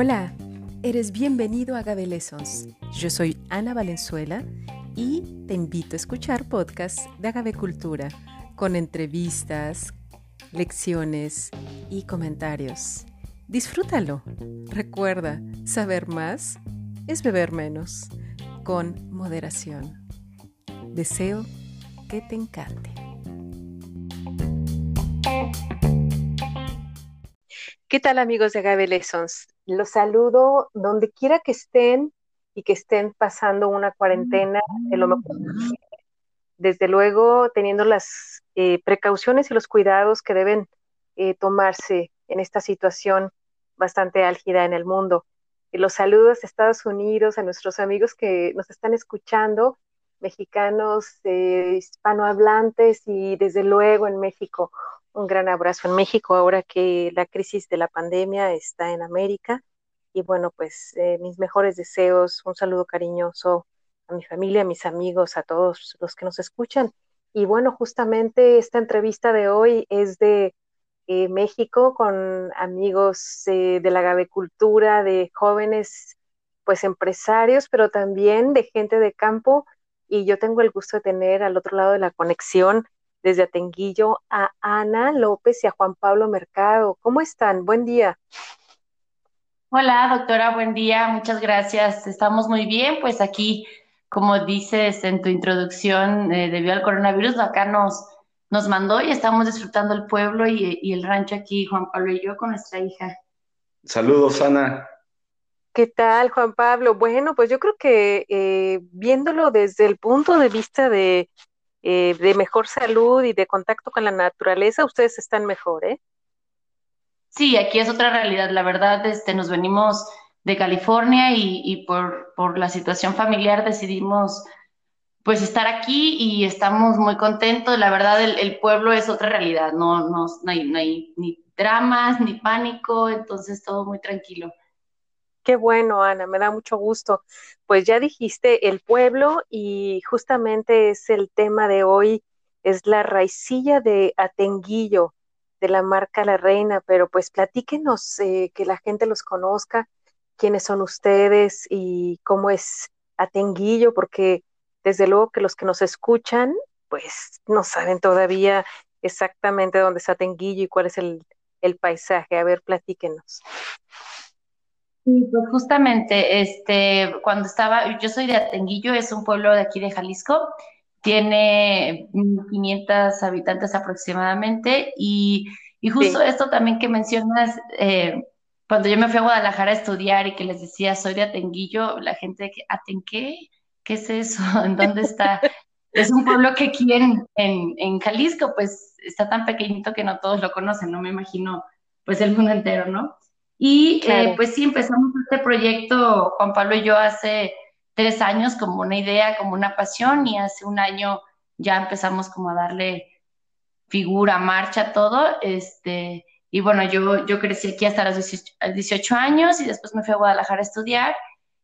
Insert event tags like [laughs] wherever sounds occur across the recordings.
Hola, eres bienvenido a Agave Lessons. Yo soy Ana Valenzuela y te invito a escuchar podcasts de Agave Cultura con entrevistas, lecciones y comentarios. Disfrútalo. Recuerda, saber más es beber menos, con moderación. Deseo que te encante. ¿Qué tal amigos de Agave Lessons? Los saludo donde quiera que estén y que estén pasando una cuarentena de lo mejor Desde luego, teniendo las eh, precauciones y los cuidados que deben eh, tomarse en esta situación bastante álgida en el mundo. Y los saludos a Estados Unidos, a nuestros amigos que nos están escuchando, mexicanos, eh, hispanohablantes y desde luego en México un gran abrazo en México ahora que la crisis de la pandemia está en América. Y bueno, pues eh, mis mejores deseos, un saludo cariñoso a mi familia, a mis amigos, a todos los que nos escuchan. Y bueno, justamente esta entrevista de hoy es de eh, México con amigos eh, de la gavecultura, de jóvenes, pues empresarios, pero también de gente de campo. Y yo tengo el gusto de tener al otro lado de la conexión desde Atenguillo a Ana López y a Juan Pablo Mercado. ¿Cómo están? Buen día. Hola, doctora, buen día. Muchas gracias. Estamos muy bien. Pues aquí, como dices en tu introducción, eh, debido al coronavirus, acá nos, nos mandó y estamos disfrutando el pueblo y, el rancho aquí, Juan Pablo y yo, con nuestra hija. Saludos, Ana. ¿Qué tal, Juan Pablo? Bueno, pues yo creo que eh, viéndolo desde el punto de vista de eh, de mejor salud y de contacto con la naturaleza, ustedes están mejor, ¿eh? Sí, aquí es otra realidad. La verdad, este, nos venimos de California y, por, por, la situación familiar decidimos pues estar aquí y estamos muy contentos. La verdad, el, pueblo es otra realidad. No, no, no, hay, no hay ni dramas, ni pánico, entonces todo muy tranquilo. Qué bueno, Ana, me da mucho gusto. Pues ya dijiste el pueblo y justamente es el tema de hoy, es la raicilla de Atenguillo de la marca La Reina, pero pues platíquenos, eh, que la gente los conozca, quiénes son ustedes y cómo es Atenguillo, porque desde luego que los que nos escuchan, pues no saben todavía exactamente dónde está Atenguillo y cuál es el, el paisaje. A ver, platíquenos. Sí, pues justamente, este, cuando estaba, yo soy de Atenguillo, es un pueblo de aquí de Jalisco, tiene 500 habitantes aproximadamente y, justo esto también que mencionas, eh, cuando yo me fui a Guadalajara a estudiar y que les decía soy de Atenguillo, la gente que, ¿Aten qué? ¿Qué es eso? [laughs] ¿En dónde está? es un pueblo que aquí en, en Jalisco, pues está tan pequeñito que no todos lo conocen, no me imagino pues el mundo entero, ¿no? Y eh, pues sí, empezamos este proyecto, Juan Pablo y yo, hace tres años como una idea, como una pasión, y hace un año ya empezamos como a darle figura, marcha, todo. Este, y bueno, yo, yo crecí aquí hasta los 18, años y después me fui a Guadalajara a estudiar.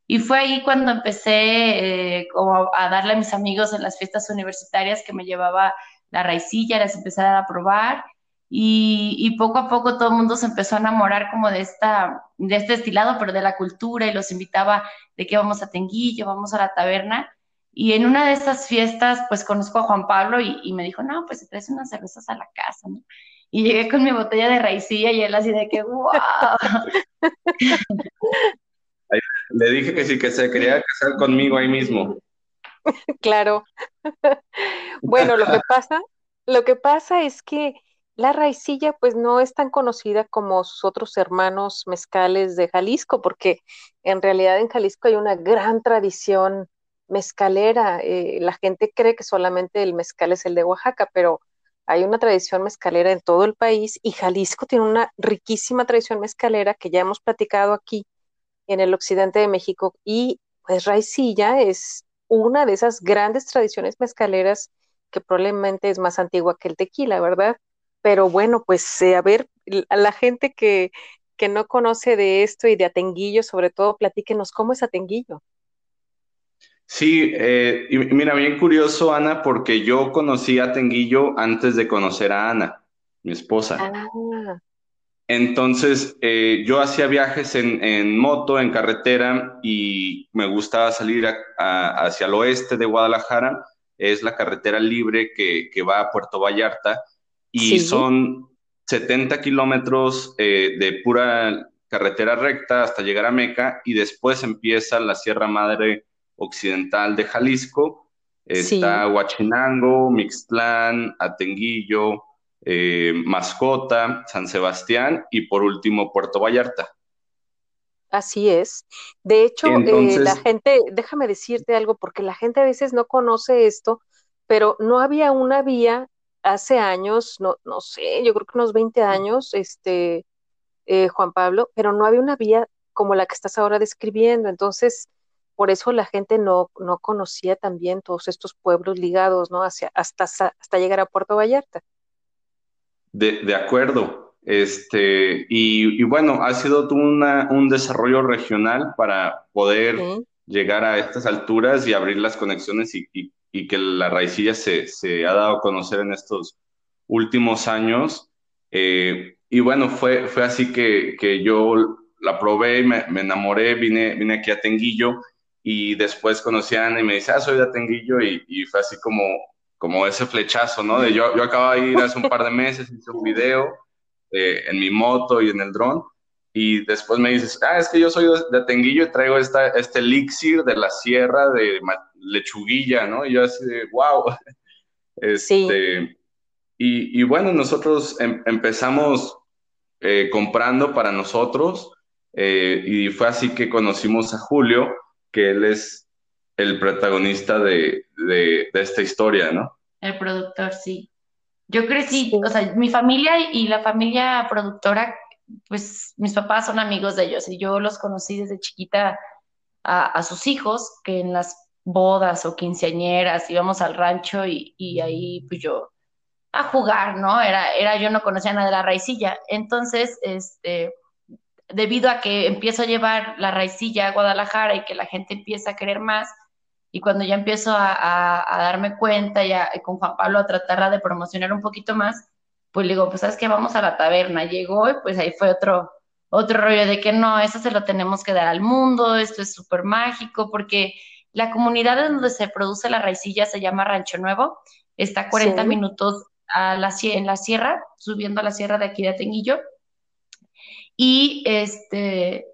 Y fue ahí cuando empecé eh, como a darle a mis amigos en las fiestas universitarias que me llevaba la raicilla, las empecé a probar y, poco a poco todo el mundo se empezó a enamorar como de, esta, de este estilado, pero de la cultura y los invitaba de que vamos a Tenguillo, vamos a la taberna. Y en una de estas fiestas, pues conozco a Juan Pablo y, me dijo, no, pues se traes unas cervezas a la casa, ¿no? Y llegué con mi botella de raicilla y él así de que, wow. Le dije que sí, que se quería casar conmigo ahí mismo. [laughs] Claro. [laughs] Bueno, lo que pasa, lo que pasa es que la raicilla pues no es tan conocida como sus otros hermanos mezcales de Jalisco, porque en realidad en Jalisco hay una gran tradición mezcalera. Eh, la gente cree que solamente el mezcal es el de Oaxaca, pero hay una tradición mezcalera en todo el país y Jalisco tiene una riquísima tradición mezcalera que ya hemos platicado aquí en el occidente de México y pues raicilla es una de esas grandes tradiciones mezcaleras que probablemente es más antigua que el tequila, ¿verdad? Pero bueno, pues eh, a ver, a la gente que, que no conoce de esto y de Atenguillo, sobre todo, platíquenos cómo es Atenguillo. Sí, eh, y mira, bien curioso, Ana, porque yo conocí a Atenguillo antes de conocer a Ana, mi esposa. Ah. entonces, eh, yo hacía viajes en, moto, en carretera, y me gustaba salir hacia el oeste de Guadalajara. Es la carretera libre que, va a Puerto Vallarta, y son 70 kilómetros eh, de pura carretera recta hasta llegar a Meca, y después empieza la Sierra Madre Occidental de Jalisco. Está Huachinango, Mixtlán, Atenguillo, eh, Mascota, San Sebastián y por último Puerto Vallarta. Así es. De hecho, eh, la gente, déjame decirte algo, porque la gente a veces no conoce esto, pero no había una vía hace años, no, no sé, yo creo que unos 20 años, este, eh, Juan Pablo, pero no había una vía como la que estás ahora describiendo. Entonces, por eso la gente no, no conocía también todos estos pueblos ligados, ¿no? Hacia, hasta, hasta llegar a Puerto Vallarta. De, acuerdo. Este, y, bueno, ha sido un desarrollo regional para poder llegar a estas alturas y abrir las conexiones y, que la raicilla se, ha dado a conocer en estos últimos años. Eh, y bueno, fue, fue así que, yo la probé, me, me enamoré, vine, vine aquí a Tenguillo y después conocí a Ana y me dice, ah, soy de Tenguillo y, y fue así como, como ese flechazo, ¿no? De yo, yo acabo de ir hace un par de meses, hice un video eh, en mi moto y en el dron, y después me dices, ah, es que yo soy de, Tenguillo y traigo esta, este elixir de la sierra de lechuguilla, ¿no? Y yo así de, wow. [laughs] Este, y, y, bueno, nosotros em, empezamos eh, comprando para nosotros, eh, y fue así que conocimos a Julio, que él es el protagonista de, esta historia, ¿no? El productor, sí. Yo crecí, o sea, mi familia y la familia productora, pues mis papás son amigos de ellos y yo los conocí desde chiquita a, sus hijos, que en las bodas o quinceañeras íbamos al rancho y, y, ahí pues yo a jugar, ¿no? Era, era, yo no conocía nada de la raicilla. Entonces, este, debido a que empiezo a llevar la raicilla a Guadalajara y que la gente empieza a querer más, y cuando ya empiezo a, darme cuenta y, con Juan Pablo a tratarla de promocionar un poquito más, pues le digo, pues sabes que vamos a la taberna. Llegó y pues ahí fue otro, otro rollo de que no, eso se lo tenemos que dar al mundo, esto es súper mágico, porque la comunidad donde se produce la raicilla se llama Rancho Nuevo, está a 40 minutos a la, en la sierra, subiendo a la sierra de aquí de Tenguillo. Y este,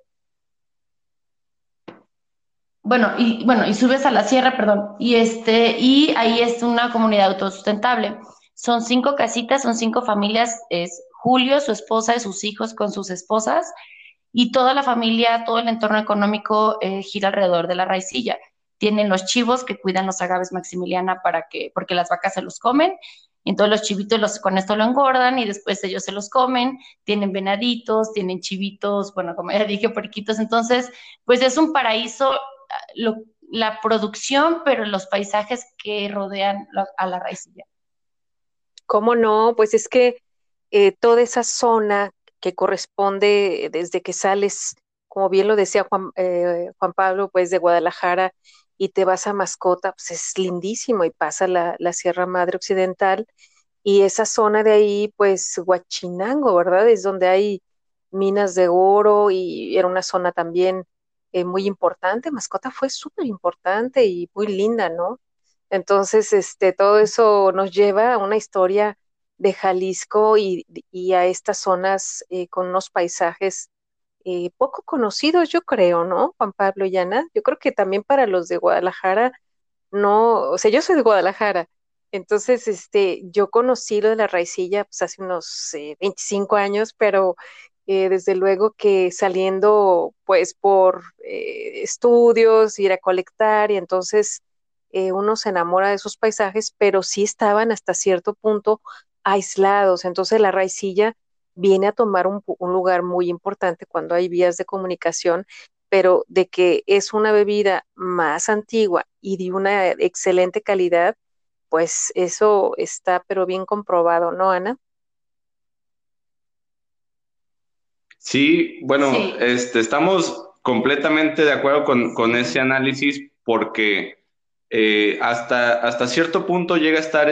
bueno, y bueno, y subes a la sierra, perdón, y este, y ahí es una comunidad autosustentable. Son cinco casitas, son cinco familias, es Julio, su esposa y sus hijos con sus esposas, y toda la familia, todo el entorno económico eh, gira alrededor de la raicilla. Tienen los chivos que cuidan los agaves Maximiliana para que, porque las vacas se los comen, entonces los chivitos los, con esto lo engordan y después ellos se los comen, tienen venaditos, tienen chivitos, bueno, como ya dije, porquitos, entonces, pues es un paraíso la producción, pero los paisajes que rodean a la raicilla. ¿Cómo no? Pues es que eh, toda esa zona que corresponde desde que sales, como bien lo decía Juan, eh, Juan Pablo, pues de Guadalajara y te vas a Mascota, pues es lindísimo y pasa la, Sierra Madre Occidental y esa zona de ahí, pues Huachinango, ¿verdad? Es donde hay minas de oro y era una zona también eh, muy importante, mascota fue súper importante y muy linda, ¿no? Entonces, este, todo eso nos lleva a una historia de Jalisco y, a estas zonas eh, con unos paisajes eh, poco conocidos, yo creo, ¿no? Juan Pablo y Ana. Yo creo que también para los de Guadalajara, no, o sea, yo soy de Guadalajara, entonces, este, yo conocí lo de la raicilla pues, hace unos 25 años, pero eh, desde luego que saliendo pues por eh, estudios, ir a colectar y entonces eh, uno se enamora de esos paisajes, pero sí estaban hasta cierto punto aislados. Entonces la raicilla viene a tomar un, un lugar muy importante cuando hay vías de comunicación, pero de que es una bebida más antigua y de una excelente calidad, pues eso está pero bien comprobado, ¿no, Ana? Sí, bueno, Este, estamos completamente de acuerdo con, ese análisis porque eh, hasta, hasta cierto punto llega a estar,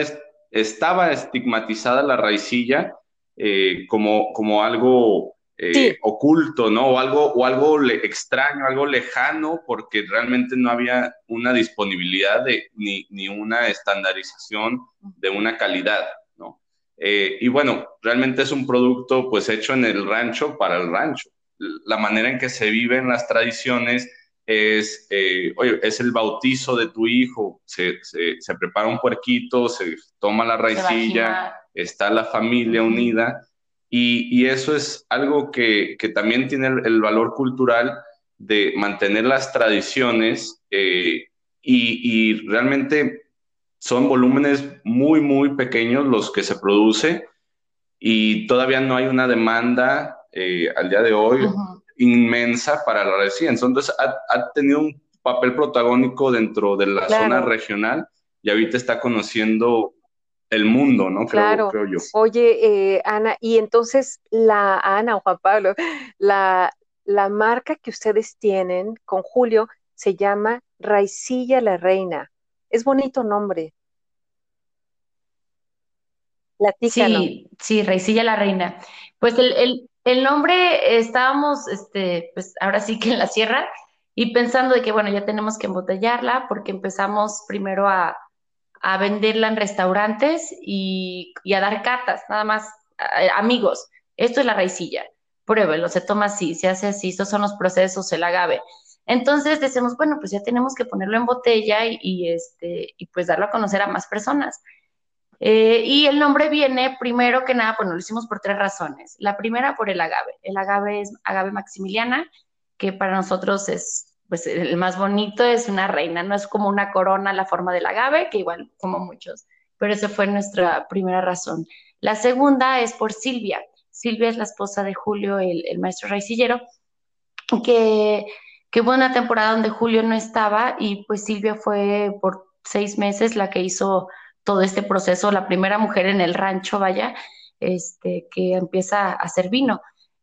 estaba estigmatizada la raicilla eh, como, como algo eh, oculto, ¿no? O algo, o algo extraño, algo lejano, porque realmente no había una disponibilidad de, ni, ni una estandarización de una calidad, ¿no? y bueno, realmente es un producto pues hecho en el rancho para el rancho. La manera en que se viven las tradiciones es, eh, oye, es el bautizo de tu hijo, se, se, prepara un puerquito, se toma la raicilla, está la familia unida, y, y, eso es algo que, que también tiene el, valor cultural de mantener las tradiciones eh, y, y, realmente son volúmenes muy, muy pequeños los que se produce y todavía no hay una demanda eh, al día de hoy inmensa para la residencia. Entonces, ha, tenido un papel protagónico dentro de la zona regional y ahorita está conociendo el mundo, ¿no? Creo, creo yo. Oye, eh, Ana, y entonces la Ana o Juan Pablo, la, la marca que ustedes tienen con Julio se llama Raicilla la Reina. Es bonito nombre. Sí, sí, Raicilla la Reina. Pues el, el, el nombre estábamos, este, pues ahora sí que en la sierra y pensando de que, bueno, ya tenemos que embotellarla porque empezamos primero a, venderla en restaurantes y, a dar catas, nada más, amigos, esto es la raicilla, pruébelo, se toma así, se hace así, estos son los procesos, el agave. Entonces decimos, bueno, pues ya tenemos que ponerlo en botella y, y, este, y pues darlo a conocer a más personas. Eh, y el nombre viene, primero que nada, bueno, lo hicimos por tres razones. La primera, por el agave. El agave es agave maximiliana, que para nosotros es, pues, el más bonito, es una reina, no es como una corona la forma del agave, que igual como muchos, pero esa fue nuestra primera razón. La segunda es por Silvia. Silvia es la esposa de Julio, el, maestro raicillero, que, que hubo una temporada donde Julio no estaba y pues Silvia fue por seis meses la que hizo todo este proceso, la primera mujer en el rancho, vaya, este, que empieza a hacer vino.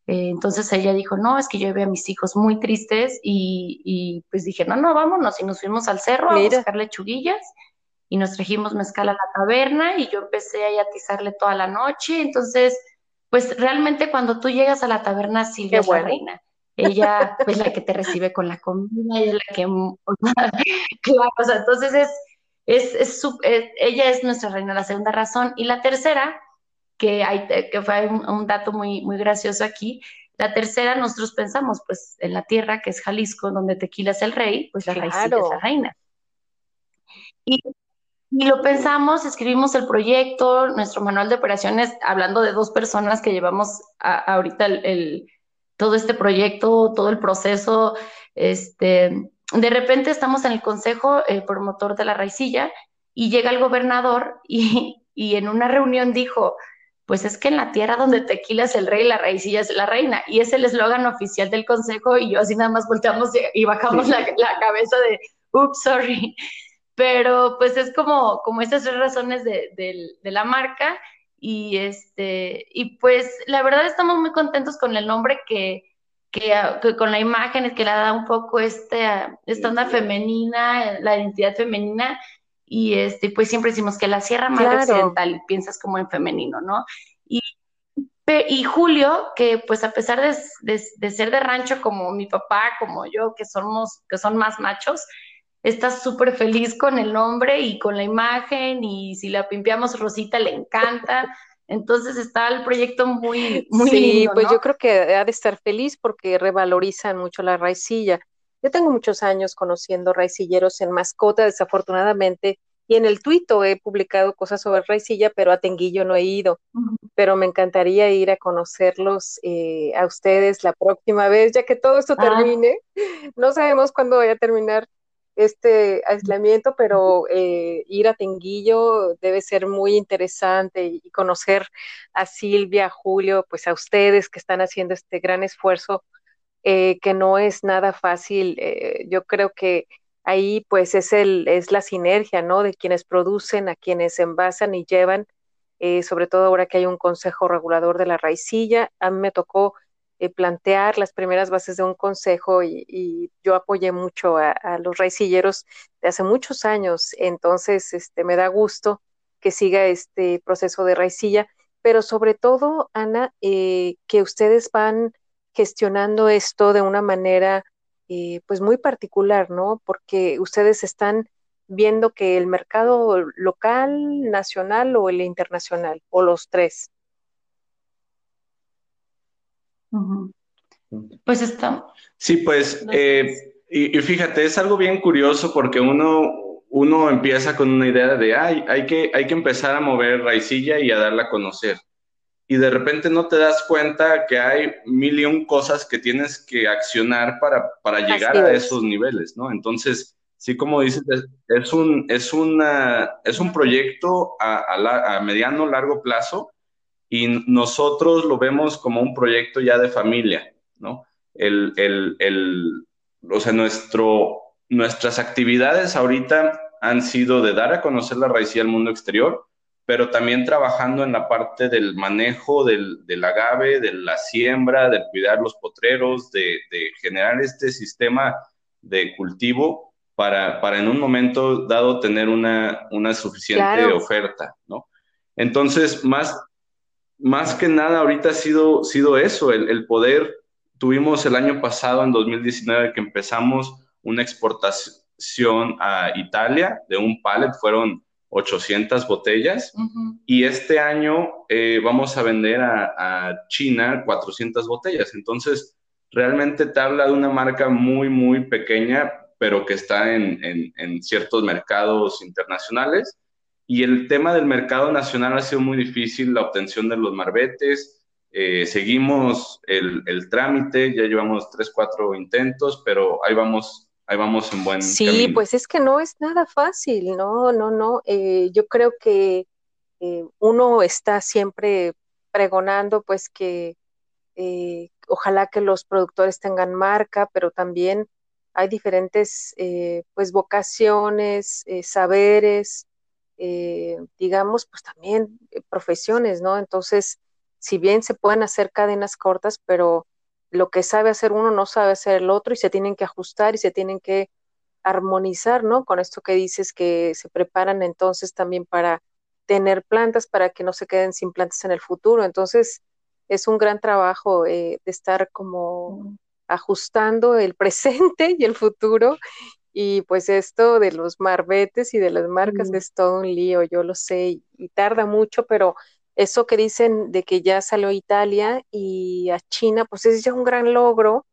Eh, entonces ella dijo, no, es que yo veo a mis hijos muy tristes y, pues dije, no, no, vámonos y nos fuimos al cerro a buscar lechuguillas y nos trajimos mezcal a la taberna y yo empecé a atizarle toda la noche. Entonces, pues realmente cuando tú llegas a la taberna, Silvia es la reina. Ella es la que te recibe con la comida, ella es la que... [laughs] claro, o sea, entonces es es, es, ella es nuestra reina, la segunda razón. Y la tercera, que, hay, que fue un, dato muy, muy gracioso aquí, la tercera, nosotros pensamos, pues, en la tierra, que es Jalisco, donde Tequila es el rey, pues la raicilla es la reina. Y, y, lo pensamos, escribimos el proyecto, nuestro manual de operaciones, hablando de dos personas que llevamos ahorita el, todo este proyecto, todo el proceso, este, de repente estamos en el consejo eh, promotor de la raicilla y llega el gobernador y, en una reunión dijo, pues es que en la tierra donde tequila es el rey, la raicilla es la reina. Y es el eslogan oficial del consejo y yo así nada más volteamos y, bajamos la, cabeza de, ups, sorry. Pero pues es como, como estas tres razones de, de, la marca y este, y pues la verdad estamos muy contentos con el nombre que, que, con la imagen que le da un poco este, esta onda femenina, la identidad femenina, y este, pues siempre decimos que la Sierra Madre Occidental, piensas como en femenino, ¿no? Y, y Julio, que pues a pesar de, de, ser de rancho como mi papá, como yo, que somos, que son más machos, está súper feliz con el nombre y con la imagen, y si la pimpeamos Rosita le encanta. [laughs] Entonces está el proyecto muy, muy sí, pues yo creo que ha de estar feliz porque revalorizan mucho la raicilla. Yo tengo muchos años conociendo raicilleros en mascota, desafortunadamente, y en el tuito he publicado cosas sobre raicilla, pero a Tenguillo no he ido. Pero me encantaría ir a conocerlos eh, a ustedes la próxima vez, ya que todo esto ah. termine. No sabemos cuándo vaya a terminar este aislamiento, pero eh, ir a Tenguillo debe ser muy interesante y conocer a Silvia, a Julio, pues a ustedes que están haciendo este gran esfuerzo, eh, que no es nada fácil. Eh, yo creo que ahí pues es, el, es la sinergia, ¿no? De quienes producen, a quienes envasan y llevan, sobre todo ahora que hay un consejo regulador de la raicilla. A mí me tocó eh, plantear las primeras bases de un consejo y, yo apoyé mucho a, los raicilleros de hace muchos años, entonces este, me da gusto que siga este proceso de raicilla, pero sobre todo, Ana, eh, que ustedes van gestionando esto de una manera eh, pues muy particular, ¿no? Porque ustedes están viendo que el mercado local, nacional o el internacional, o los tres. Pues está. Sí, pues, eh, y, fíjate, es algo bien curioso porque uno, uno empieza con una idea de, ay, hay que, hay que empezar a mover raicilla y a darla a conocer y de repente no te das cuenta que hay mil y un cosas que tienes que accionar para, para llegar a esos niveles, ¿no? Entonces, sí, como dices, es, un, es, una, es un proyecto a, a, a, mediano, largo plazo y nosotros lo vemos como un proyecto ya de familia, ¿no? El, el, el, o sea, nuestro, nuestras actividades ahorita han sido de dar a conocer la raíz al mundo exterior, pero también trabajando en la parte del manejo del, del agave, de la siembra, de cuidar los potreros, de, generar este sistema de cultivo para, para, en un momento dado tener una, una suficiente oferta, ¿no? Entonces, más, más que nada ahorita ha sido, sido eso, el, el poder, tuvimos el año pasado, en 2019, que empezamos una exportación a Italia de un pallet, fueron 800 botellas y este año eh, vamos a vender a, China 400 botellas. Entonces, realmente te habla de una marca muy, muy pequeña, pero que está en, ciertos mercados internacionales. Y el tema del mercado nacional ha sido muy difícil, la obtención de los marbetes. Eh, seguimos el, el, trámite, ya llevamos tres, cuatro intentos, pero ahí vamos ahí vamos en buen Sí, pues es que no es nada fácil, no, no, no. Eh, yo creo que eh, uno está siempre pregonando, pues que ojalá que los productores tengan marca, pero también hay diferentes, pues, vocaciones, saberes, digamos, pues también profesiones, ¿no? Entonces, si bien se pueden hacer cadenas cortas, pero lo que sabe hacer uno no sabe hacer el otro y se tienen que ajustar y se tienen que armonizar, ¿no? Con esto que dices que se preparan entonces también para tener plantas para que no se queden sin plantas en el futuro. Entonces, es un gran trabajo eh, de estar como ajustando el [laughs] presente y el futuro. Y pues esto de los marbetes y de las marcas es todo un lío, yo lo sé, y tarda mucho, pero eso que dicen de que ya salió a Italia y a China, pues es ya un gran logro,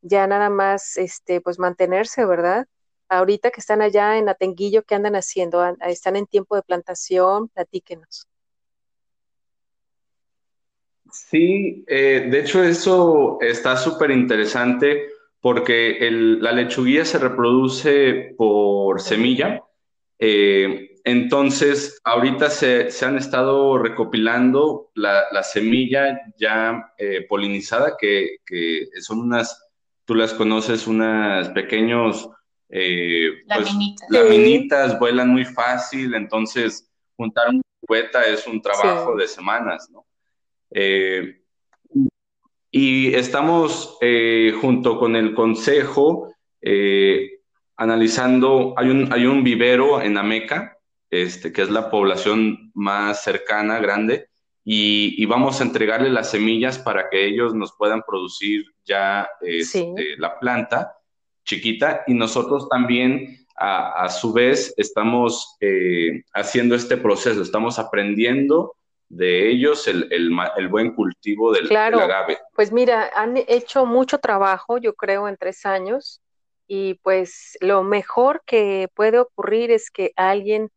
ya nada más, este, pues mantenerse, ¿verdad? Ahorita que están allá en Atenguillo, ¿qué andan haciendo? ¿Están en tiempo de plantación? Platíquenos. Sí, eh, de hecho eso está súper interesante porque la lechuguilla se reproduce por semilla. Eh, entonces, ahorita se, han estado recopilando la, semilla ya eh, polinizada, que, son unas, tú las conoces, unas pequeños... Eh, pues, laminitas. vuelan muy fácil, entonces juntar una cubeta es un trabajo de semanas, ¿no? Eh, y estamos junto con el consejo analizando, hay un, hay un vivero en Ameca, este, que es la población más cercana, grande, y, vamos a entregarle las semillas para que ellos nos puedan producir ya este, la planta chiquita. Y nosotros también a, su vez estamos eh, haciendo este proceso, estamos aprendiendo de ellos el, buen cultivo del, claro, agave. Pues mira, han hecho mucho trabajo, yo creo, en tres años y pues lo mejor que puede ocurrir es que alguien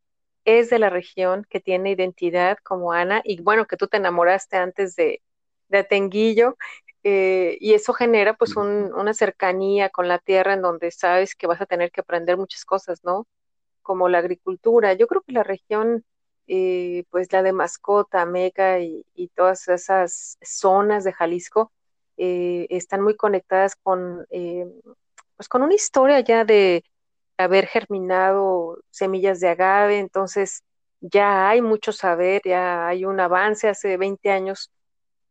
es de la región, que tiene identidad como Ana, y bueno, que tú te enamoraste antes de, de Atenguillo, eh, y eso genera pues una cercanía con la tierra en donde sabes que vas a tener que aprender muchas cosas, ¿no? Como la agricultura. Yo creo que la región, eh, pues la de Mascota, Meca y, todas esas zonas de Jalisco, eh, están muy conectadas con, pues con una historia ya de, haber germinado semillas de agave, entonces ya hay mucho saber, ya hay un avance hace 20 años,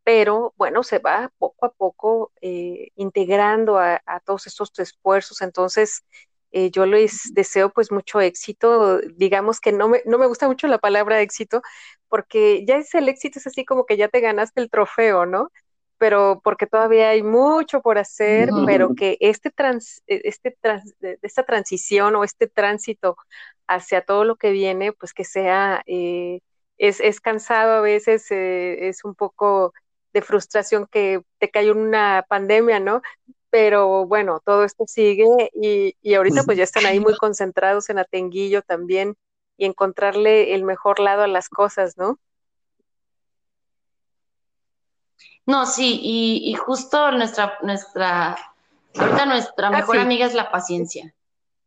pero bueno, se va poco a poco eh, integrando a, todos estos esfuerzos, entonces Eh, yo les deseo pues mucho éxito. Digamos que no me, no me gusta mucho la palabra éxito porque ya es el éxito, es así como que ya te ganaste el trofeo, ¿no? Pero porque todavía hay mucho por hacer, pero que este trans, e, este trans, esta transición o este tránsito hacia todo lo que viene, pues que sea, eh, es, es, cansado a veces, eh, es un poco de frustración que te cae una pandemia, ¿no? Pero bueno, todo esto sigue y, y ahorita pues ya están ahí muy concentrados en Atenguillo también y encontrarle el mejor lado a las cosas, ¿no? No, sí, y, justo nuestra, nuestra, ahorita nuestra ah, mejor amiga es la paciencia.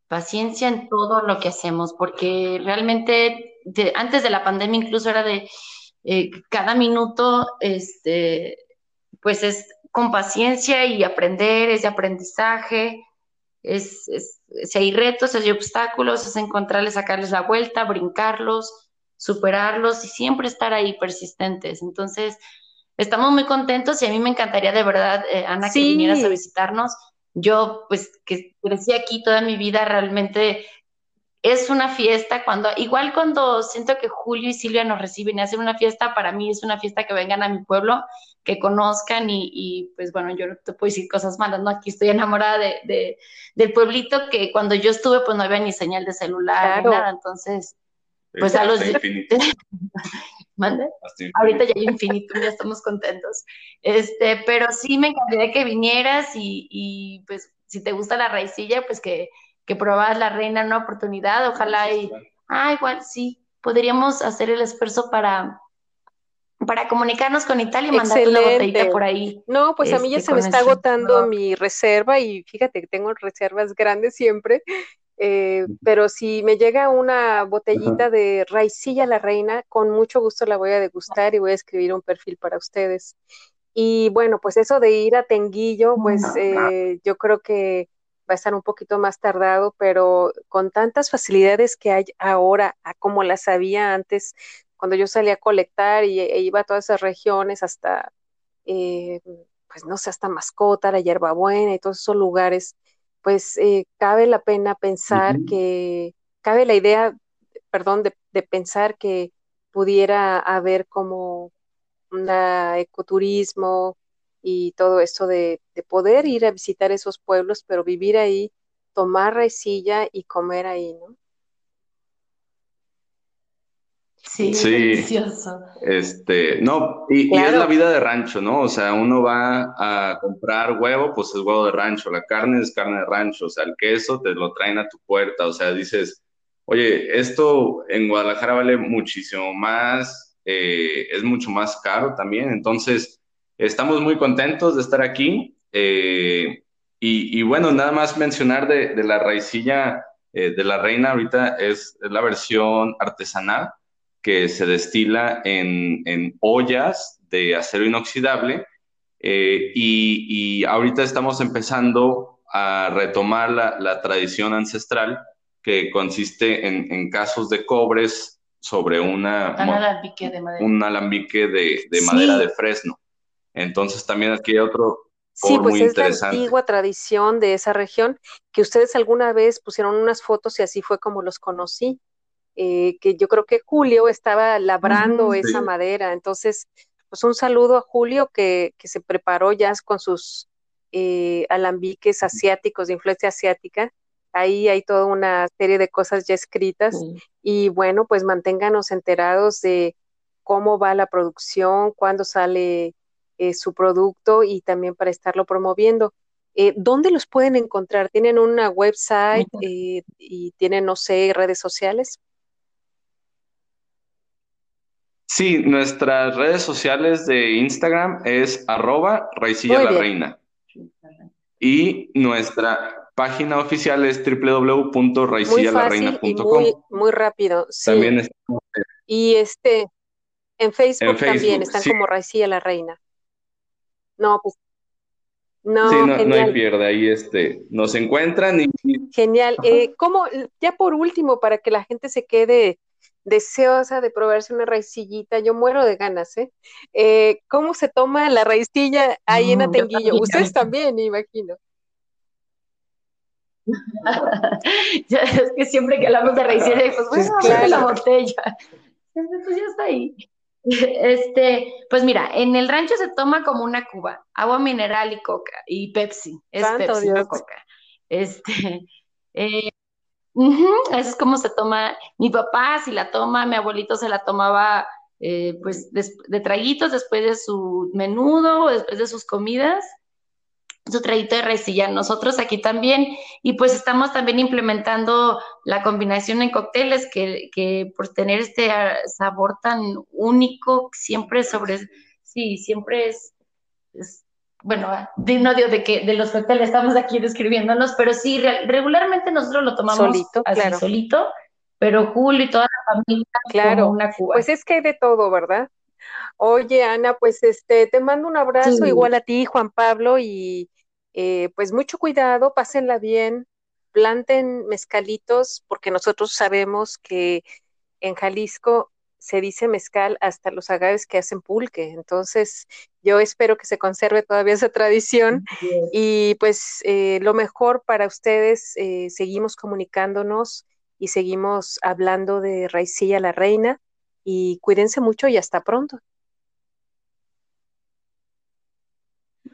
Paciencia en todo lo que hacemos, porque realmente antes de la pandemia incluso era de eh, cada minuto, este, pues es con paciencia y aprender, es de aprendizaje, es, si hay retos, si hay obstáculos, es encontrarles, sacarles la vuelta, brincarlos, superarlos y siempre estar ahí persistentes. Entonces, estamos muy contentos y a mí me encantaría de verdad, eh, Ana, que vinieras a visitarnos. Yo, pues, que crecí aquí toda mi vida, realmente es una fiesta cuando, igual cuando siento que Julio y Silvia nos reciben y hacen una fiesta, para mí es una fiesta que vengan a mi pueblo, que conozcan y, pues bueno, yo no te puedo decir cosas malas, ¿no? Aquí estoy enamorada de, del pueblito que cuando yo estuve pues no había ni señal de celular ni nada, entonces pues a los... [laughs] ¿Mande? Ahorita ya hay infinito, ya estamos contentos. Este, pero sí me encantaría que vinieras y, y pues si te gusta la raicilla, pues que que probabas la reina una oportunidad, ojalá y, ah, igual sí, podríamos hacer el esfuerzo para, para comunicarnos con Italia y mandar una botellita por ahí. No, pues a mí ya este, se me está agotando mi reserva y fíjate que tengo reservas grandes siempre, eh, pero si me llega una botellita de raicilla la reina, con mucho gusto la voy a degustar y voy a escribir un perfil para ustedes. Y bueno, pues eso de ir a Tenguillo, pues eh, yo creo que va a estar un poquito más tardado, pero con tantas facilidades que hay ahora, como las había antes, cuando yo salía a colectar y, e iba a todas esas regiones hasta, eh, pues no sé, hasta Mascota, la Hierbabuena y todos esos lugares, pues eh, cabe la pena pensar que, cabe la idea, perdón, de, de pensar que pudiera haber como un ecoturismo, y todo esto de, poder ir a visitar esos pueblos, pero vivir ahí, tomar raicilla y comer ahí, ¿no? Sí, delicioso. Este, no, y, es la vida de rancho, ¿no? O sea, uno va a comprar huevo, pues es huevo de rancho, la carne es carne de rancho, o sea, el queso te lo traen a tu puerta, o sea, dices, oye, esto en Guadalajara vale muchísimo más, eh, es mucho más caro también, entonces, Estamos muy contentos de estar aquí. Eh, y, bueno, nada más mencionar de, la raicilla eh, de la reina, ahorita es, la versión artesanal que se destila en, ollas de acero inoxidable. Eh, y, ahorita estamos empezando a retomar la, tradición ancestral que consiste en, casos de cobres sobre una, un alambique de madera, un alambique de, madera de fresno. Entonces también aquí hay otro Sí, pues es la antigua tradición de esa región, que ustedes alguna vez pusieron unas fotos y así fue como los conocí, eh, que yo creo que Julio estaba labrando esa madera, entonces, pues un saludo a Julio que, que se preparó ya con sus eh, alambiques asiáticos de influencia asiática, ahí hay toda una serie de cosas ya escritas y bueno, pues manténganos enterados de cómo va la producción, cuándo sale eh, su producto y también para estarlo promoviendo. Eh, ¿Dónde los pueden encontrar? ¿Tienen una website eh, y tienen, no sé, redes sociales? Sí, nuestras redes sociales de Instagram es arroba raicilla la reina. Y nuestra página oficial es www.raicillalarreina.com. Muy, muy rápido. También Y este, en Facebook, también están como Raicilla la Reina. No, pues. No, sí, no, hay pierde, ahí este, nos encuentran y... Genial. Eh, ¿Cómo, ya por último, para que la gente se quede deseosa de probarse una raicillita, yo muero de ganas, ¿eh? eh cómo se toma la raicilla ahí en Atenguillo? Ustedes también, imagino. [laughs] es que siempre que hablamos de raicilla, pues bueno, claro. la botella. [laughs] Pues ya está ahí. [laughs] Este, pues mira, en el rancho se toma como una cuba, agua mineral y coca, y Pepsi, es Pepsi, no coca. Este, eh, eso es como se toma, mi papá si la toma, mi abuelito se la tomaba eh, pues de, de, traguitos después de su menudo, después de sus comidas, su traguito de raicilla. Nosotros aquí también, y pues estamos también implementando la combinación en cócteles que, que por tener este ah, sabor tan único, siempre sobre, sí, siempre es, bueno, ah, no digo de que de los cócteles estamos aquí describiéndonos, pero sí, regularmente nosotros lo tomamos solito, así claro. solito, pero Julio y toda la familia claro. una cuba. Pues es que hay de todo, ¿verdad? Oye, Ana, pues este, te mando un abrazo igual a ti, Juan Pablo, y eh, pues mucho cuidado, pásenla bien, planten mezcalitos, porque nosotros sabemos que en Jalisco se dice mezcal hasta los agaves que hacen pulque. Entonces, yo espero que se conserve todavía esa tradición y pues eh, lo mejor para ustedes, eh, seguimos comunicándonos y seguimos hablando de Raicilla la Reina y cuídense mucho y hasta pronto.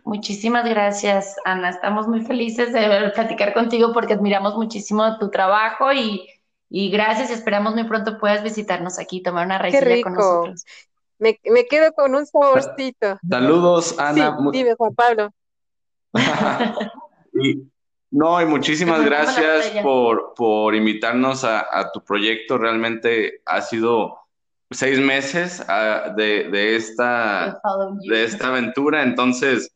Muchísimas gracias, Ana. Estamos muy felices de platicar contigo porque admiramos muchísimo tu trabajo y, y gracias y esperamos muy pronto puedas visitarnos aquí, tomar una raicilla con nosotros. Me, me, quedo con un saborcito. Saludos, Ana. Sí, dime, Juan Pablo. [laughs] y, no, y muchísimas gracias por, por invitarnos a, a, tu proyecto. Realmente ha sido seis meses uh, de, de, esta, de esta aventura. Entonces,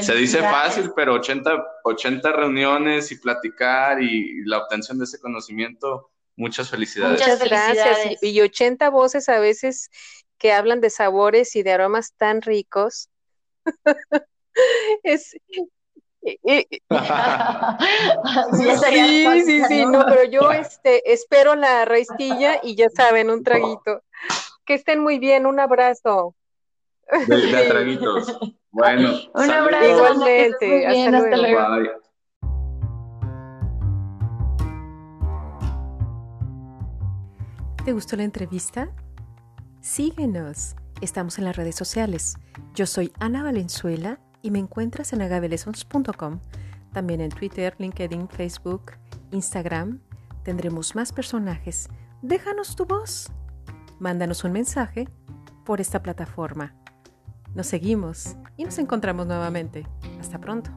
se dice fácil, pero 80, 80 reuniones y platicar y la obtención de ese conocimiento, muchas felicidades. Muchas gracias. Y 80 voces a veces que hablan de sabores y de aromas tan ricos. [laughs] es, [laughs] sí, sí, sí, no, pero yo este, espero la raistilla y ya saben, un traguito. Que estén muy bien, un abrazo. De, de traguitos. [laughs] Bueno, un abrazo. Igualmente. Hasta, luego. ¿Te gustó la entrevista? Síguenos. Estamos en las redes sociales. Yo soy Ana Valenzuela y me encuentras en agabelessons.com. También en Twitter, LinkedIn, Facebook, Instagram. Tendremos más personajes. Déjanos tu voz. Mándanos un mensaje por esta plataforma. Nos seguimos y nos encontramos nuevamente. Hasta pronto.